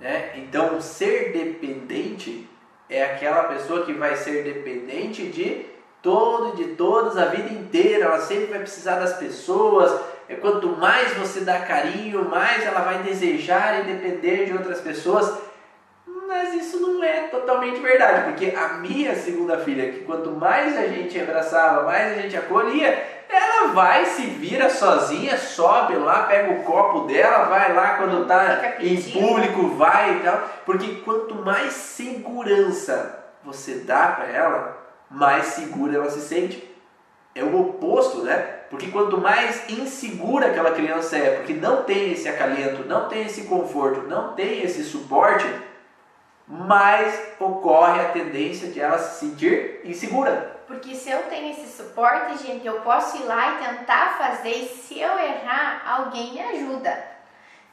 Né? Então, ser dependente é aquela pessoa que vai ser dependente de todo e de todos a vida inteira. Ela sempre vai precisar das pessoas, é quanto mais você dá carinho, mais ela vai desejar e depender de outras pessoas. Mas isso não é totalmente verdade, porque a minha segunda filha, que quanto mais a gente abraçava, mais a gente acolhia, ela vai, se vira sozinha, sobe lá, pega o copo dela, vai lá quando está em público, vai e tal. Porque quanto mais segurança você dá para ela, mais segura ela se sente. É o oposto, né? Porque quanto mais insegura aquela criança é, porque não tem esse acalento, não tem esse conforto, não tem esse suporte, mais ocorre a tendência de ela se sentir insegura. Porque se eu tenho esse suporte, gente, eu posso ir lá e tentar fazer, e se eu errar, alguém me ajuda.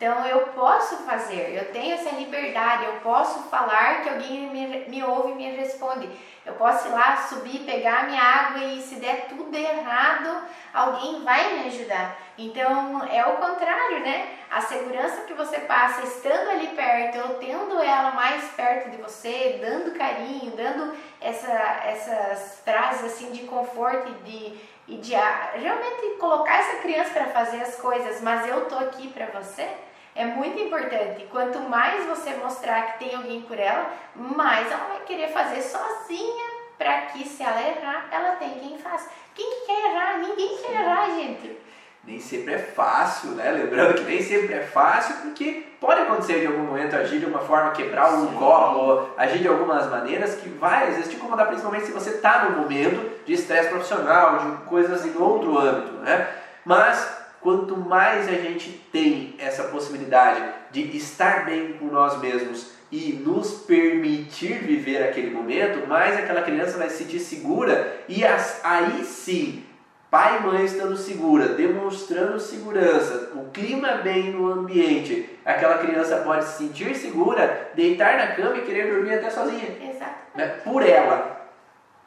Então eu posso fazer, eu tenho essa liberdade, eu posso falar que alguém me, me ouve e me responde. Eu posso ir lá, subir, pegar minha água e se der tudo errado, alguém vai me ajudar. Então é o contrário, né? A segurança que você passa estando ali perto, ou tendo ela mais perto de você, dando carinho, dando essa, essas frases assim de conforto e de, e de realmente colocar essa criança para fazer as coisas, mas eu tô aqui para você é muito importante. Quanto mais você mostrar que tem alguém por ela, mais ela vai querer fazer sozinha para que se ela errar, ela tem quem faça. Quem que quer errar? Ninguém quer errar, gente. Nem sempre é fácil, né? Lembrando que nem sempre é fácil, porque pode acontecer de algum momento agir de uma forma, quebrar um copo, agir de algumas maneiras que vai às vezes te incomodar, principalmente se você está no momento de estresse profissional, de coisas em outro âmbito, né? Mas quanto mais a gente tem essa possibilidade de estar bem com nós mesmos, e nos permitir viver aquele momento, mais aquela criança vai se sentir segura e as, aí sim, pai e mãe estando segura, demonstrando segurança, o clima bem no ambiente, aquela criança pode se sentir segura, deitar na cama e querer dormir até sozinha. Exato. Né? Por ela.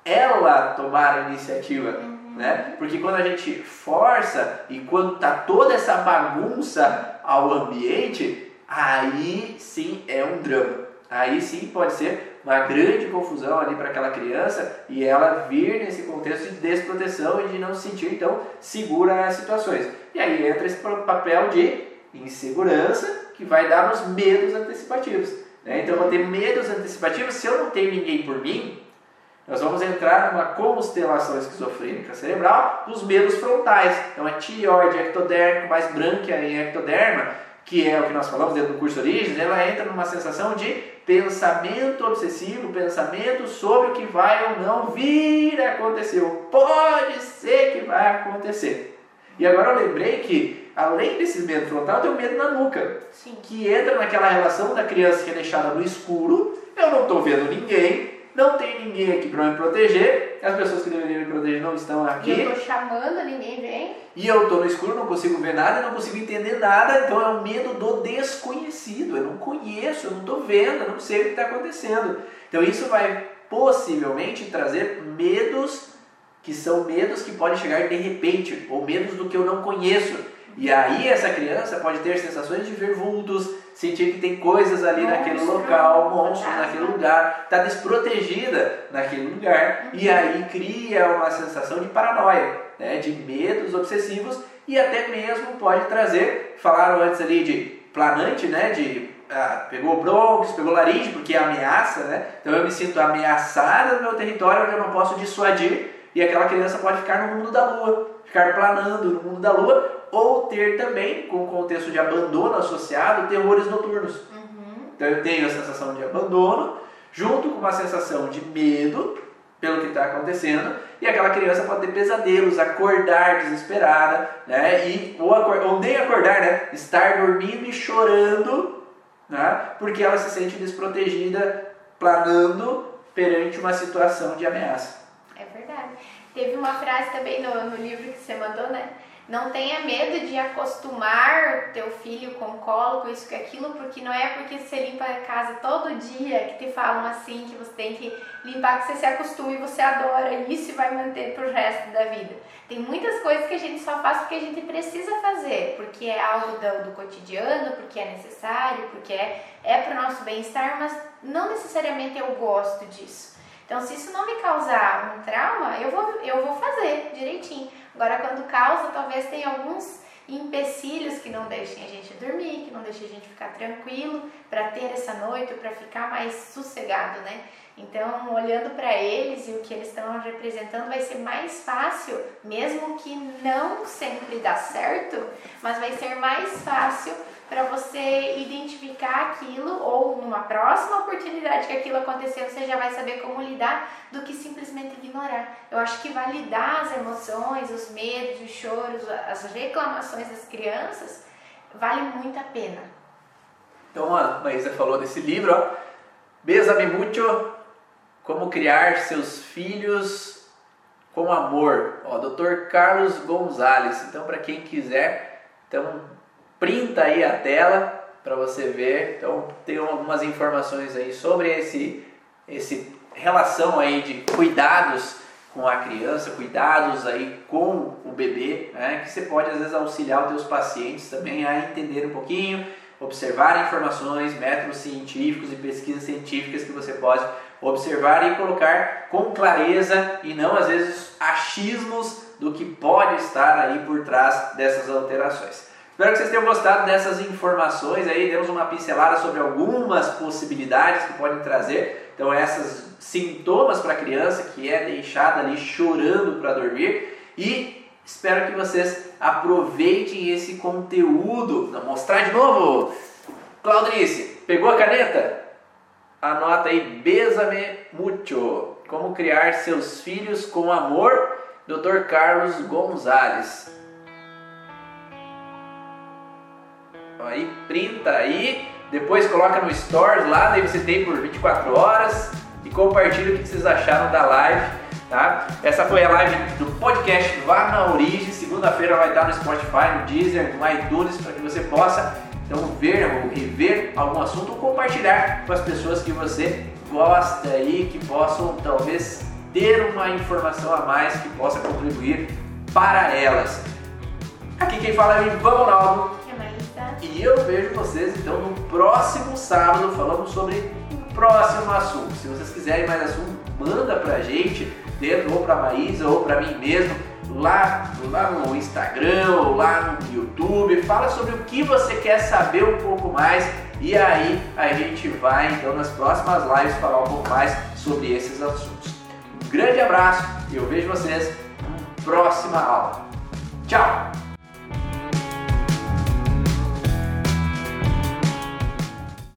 Ela tomar a iniciativa. Uhum. Né? Porque quando a gente força e quando tá toda essa bagunça ao ambiente, aí sim é um drama. Aí sim pode ser uma grande confusão ali para aquela criança e ela vir nesse contexto de desproteção e de não se sentir então segura nas situações. E aí entra esse papel de insegurança que vai dar nos medos antecipativos. Né? Então eu vou ter medos antecipativos se eu não tenho ninguém por mim. Nós vamos entrar numa constelação esquizofrênica cerebral dos medos frontais. Então, a tireoide ectodérmico mais branca em ectoderma, que é o que nós falamos dentro do curso Origens, ela entra numa sensação de pensamento obsessivo, pensamento sobre o que vai ou não vir a acontecer, ou pode ser que vai acontecer. E agora eu lembrei que, além desse medo frontal, tem o medo na nuca, Sim. que entra naquela relação da criança que é deixada no escuro, eu não estou vendo ninguém, não tem ninguém aqui para me proteger, as pessoas que deveriam me proteger não estão aqui. E eu tô chamando, ninguém vem. E eu estou no escuro, não consigo ver nada, não consigo entender nada, então é o medo do desconhecido. Eu não conheço, eu não estou vendo, eu não sei o que está acontecendo. Então isso vai possivelmente trazer medos que são medos que podem chegar de repente, ou medos do que eu não conheço. E aí essa criança pode ter sensações de ver vultos, sentir que tem coisas ali Monstro, naquele local, monstros naquele lugar, está desprotegida naquele lugar, e aí cria uma sensação de paranoia, né, de medos obsessivos e até mesmo pode trazer, falaram antes ali de planante, né, de ah, pegou bronquios, pegou laringe, porque é ameaça, né? Então eu me sinto ameaçada no meu território onde eu não posso dissuadir e aquela criança pode ficar no mundo da lua, ficar planando no mundo da lua ou ter também, com o contexto de abandono associado, terrores noturnos. Uhum. Então eu tenho a sensação de abandono, junto com uma sensação de medo pelo que está acontecendo, e aquela criança pode ter pesadelos, acordar desesperada, né? E, ou, acor- ou nem acordar, né? Estar dormindo e chorando, né? Porque ela se sente desprotegida, planando perante uma situação de ameaça. É verdade. Teve uma frase também no, no livro que você mandou, né? Não tenha medo de acostumar teu filho com colo, com isso, com aquilo, porque não é porque você limpa a casa todo dia que te falam assim, que você tem que limpar, que você se acostuma e você adora isso e vai manter pro resto da vida. Tem muitas coisas que a gente só faz porque a gente precisa fazer, porque é algo do, do cotidiano, porque é necessário, porque é, é pro nosso bem-estar, mas não necessariamente eu gosto disso. Então, se isso não me causar um trauma, eu vou, eu vou fazer direitinho. Agora, quando causa, talvez tenha alguns empecilhos que não deixem a gente dormir, que não deixem a gente ficar tranquilo para ter essa noite, para ficar mais sossegado, né? Então, olhando para eles e o que eles estão representando, vai ser mais fácil, mesmo que não sempre dá certo, mas vai ser mais fácil para você identificar aquilo ou numa próxima oportunidade que aquilo acontecer, você já vai saber como lidar do que simplesmente ignorar. Eu acho que validar as emoções, os medos, os choros, as reclamações das crianças vale muito a pena. Então a Maísa falou desse livro, ó. Bésame mucho, como criar seus filhos com amor, ó, Dr. Carlos Gonzalez. Então para quem quiser, então printa aí a tela para você ver. Então tem algumas informações aí sobre esse esse relação aí de cuidados com a criança, cuidados aí com o bebê, né, que você pode às vezes auxiliar os teus pacientes também a entender um pouquinho, observar informações, métodos científicos e pesquisas científicas que você pode observar e colocar com clareza e não às vezes achismos do que pode estar aí por trás dessas alterações. Espero que vocês tenham gostado dessas informações aí, demos uma pincelada sobre algumas possibilidades que podem trazer. Então, esses sintomas para a criança que é deixada ali chorando para dormir e espero que vocês aproveitem esse conteúdo. Vou mostrar de novo. Claudrice, pegou a caneta? Anota aí, Bésame Mucho. Como criar seus filhos com amor, Dr. Carlos Gonzalez. Aí, printa aí, depois coloca no Stories lá, daí você tem por 24 horas e compartilha o que vocês acharam da live. Tá? Essa foi a live do podcast Vá na Origem. Segunda-feira vai estar no Spotify, no Deezer, no iTunes, para que você possa então ver ou rever algum assunto ou compartilhar com as pessoas que você gosta aí, que possam talvez ter uma informação a mais que possa contribuir para elas. Aqui quem fala é o Ivan Ronaldo. E eu vejo vocês então no próximo sábado falando sobre o próximo assunto. Se vocês quiserem mais assunto, manda pra gente, dentro ou pra Maísa ou pra mim mesmo, lá, lá no Instagram ou lá no YouTube. Fala sobre o que você quer saber um pouco mais e aí a gente vai então nas próximas lives falar um pouco mais sobre esses assuntos. Um grande abraço e eu vejo vocês na próxima aula. Tchau!